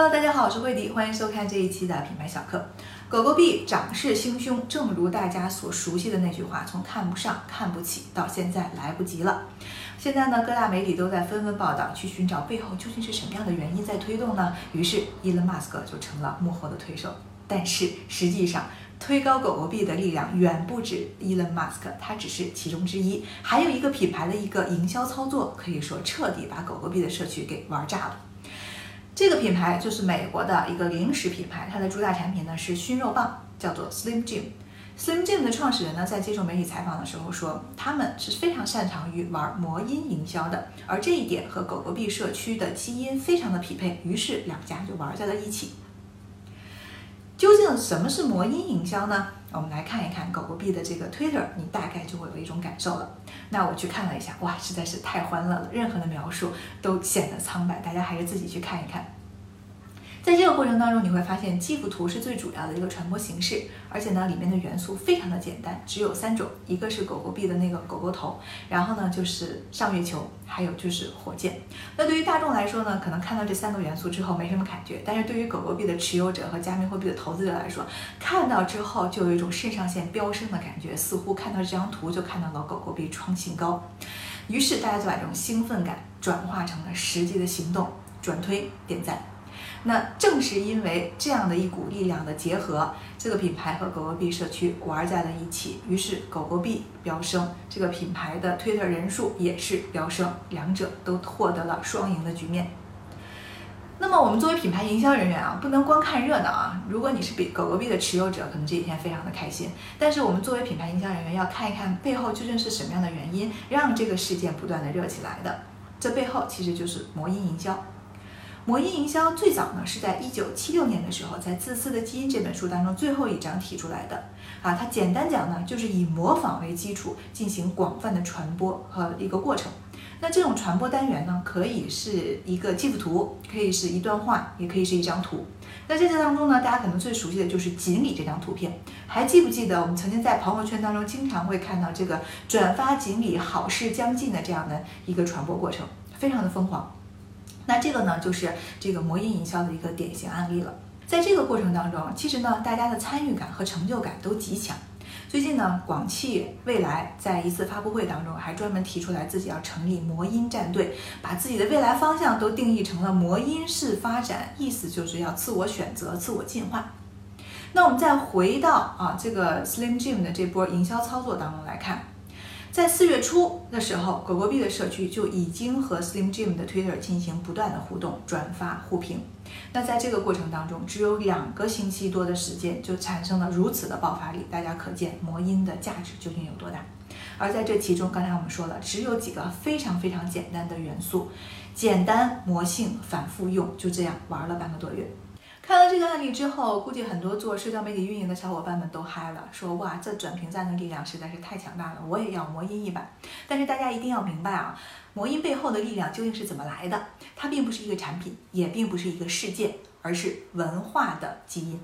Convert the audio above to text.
Hello，大家好，我是慧迪，欢迎收看这一期的品牌小课。狗狗币涨势汹汹，正如大家所熟悉的那句话，从看不上、看不起到现在来不及了。现在呢，各大媒体都在纷纷报道，去寻找背后究竟是什么样的原因在推动呢？于是，伊隆马斯克就成了幕后的推手。但是实际上，推高狗狗币的力量远不止伊隆马斯克，他只是其中之一，还有一个品牌的一个营销操作，可以说彻底把狗狗币的社区给玩炸了。这个品牌就是美国的一个零食品牌，它的主打产品呢是熏肉棒，叫做 Slim Jim。Slim Jim 的创始人呢在接受媒体采访的时候说，他们是非常擅长于玩魔音营销的，而这一点和狗狗币社区的基因非常的匹配，于是两家就玩在了一起。什么是魔音营销呢？我们来看一看狗狗币的这个 Twitter，你大概就会有一种感受了。那我去看了一下，哇，实在是太欢乐了，任何的描述都显得苍白，大家还是自己去看一看。在这个过程当中，你会发现基辅图是最主要的一个传播形式，而且呢，里面的元素非常的简单，只有三种，一个是狗狗币的那个狗狗头，然后呢就是上月球，还有就是火箭。那对于大众来说呢，可能看到这三个元素之后没什么感觉，但是对于狗狗币的持有者和加密货币的投资者来说，看到之后就有一种肾上腺飙升的感觉，似乎看到这张图就看到了狗狗币创新高，于是大家就把这种兴奋感转化成了实际的行动，转推点赞。那正是因为这样的一股力量的结合，这个品牌和狗狗币社区玩在了一起，于是狗狗币飙升，这个品牌的 Twitter 人数也是飙升，两者都获得了双赢的局面。那么我们作为品牌营销人员啊，不能光看热闹啊。如果你是比狗狗币的持有者，可能这一天非常的开心。但是我们作为品牌营销人员，要看一看背后究竟是什么样的原因，让这个事件不断的热起来的。这背后其实就是魔音营销。魔音营销最早呢是在一九七六年的时候，在《自私的基因》这本书当中最后一章提出来的啊。它简单讲呢，就是以模仿为基础进行广泛的传播和一个过程。那这种传播单元呢，可以是一个记图，可以是一段话，也可以是一张图。那在这当中呢，大家可能最熟悉的就是锦鲤这张图片。还记不记得我们曾经在朋友圈当中经常会看到这个转发锦鲤好事将近的这样的一个传播过程，非常的疯狂。那这个呢，就是这个魔音营销的一个典型案例了。在这个过程当中，其实呢，大家的参与感和成就感都极强。最近呢，广汽未来在一次发布会当中，还专门提出来自己要成立魔音战队，把自己的未来方向都定义成了魔音式发展，意思就是要自我选择、自我进化。那我们再回到啊这个 Slim Jim 的这波营销操作当中来看。在四月初的时候，狗狗币的社区就已经和 Slim Jim 的 Twitter 进行不断的互动、转发、互评。那在这个过程当中，只有两个星期多的时间，就产生了如此的爆发力。大家可见魔音的价值究竟有多大？而在这其中，刚才我们说了，只有几个非常非常简单的元素，简单、魔性、反复用，就这样玩了半个多月。看了这个案例之后，估计很多做社交媒体运营的小伙伴们都嗨了，说哇，这转评赞的力量实在是太强大了，我也要魔音一把。但是大家一定要明白啊，魔音背后的力量究竟是怎么来的？它并不是一个产品，也并不是一个事件，而是文化的基因。